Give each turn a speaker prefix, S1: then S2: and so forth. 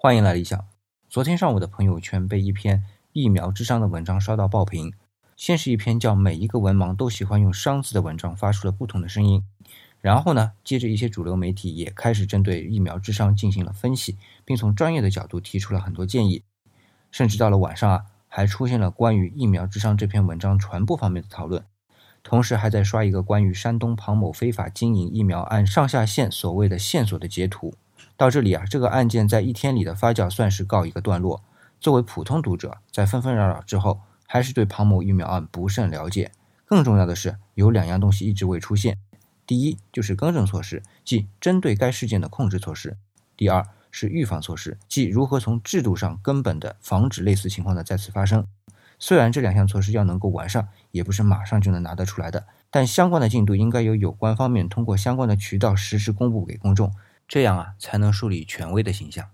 S1: 欢迎来理想。昨天上午的朋友圈被一篇疫苗智商的文章刷到爆屏。先是一篇叫“每一个文盲都喜欢用商字”的文章，发出了不同的声音。然后呢，接着一些主流媒体也开始针对疫苗智商进行了分析，并从专业的角度提出了很多建议。甚至到了晚上啊，还出现了关于疫苗智商这篇文章传播方面的讨论。同时还在刷一个关于山东庞某非法经营疫苗案上下线所谓的线索的截图。到这里啊，这个案件在一天里的发酵算是告一个段落。作为普通读者，在纷纷扰扰之后，还是对庞某疫苗案不甚了解。更重要的是，有两样东西一直未出现：第一，就是更正措施，即针对该事件的控制措施；第二，是预防措施，即如何从制度上根本的防止类似情况的再次发生。虽然这两项措施要能够完善，也不是马上就能拿得出来的，但相关的进度应该由有关方面通过相关的渠道实时公布给公众。这样啊，才能树立权威的形象。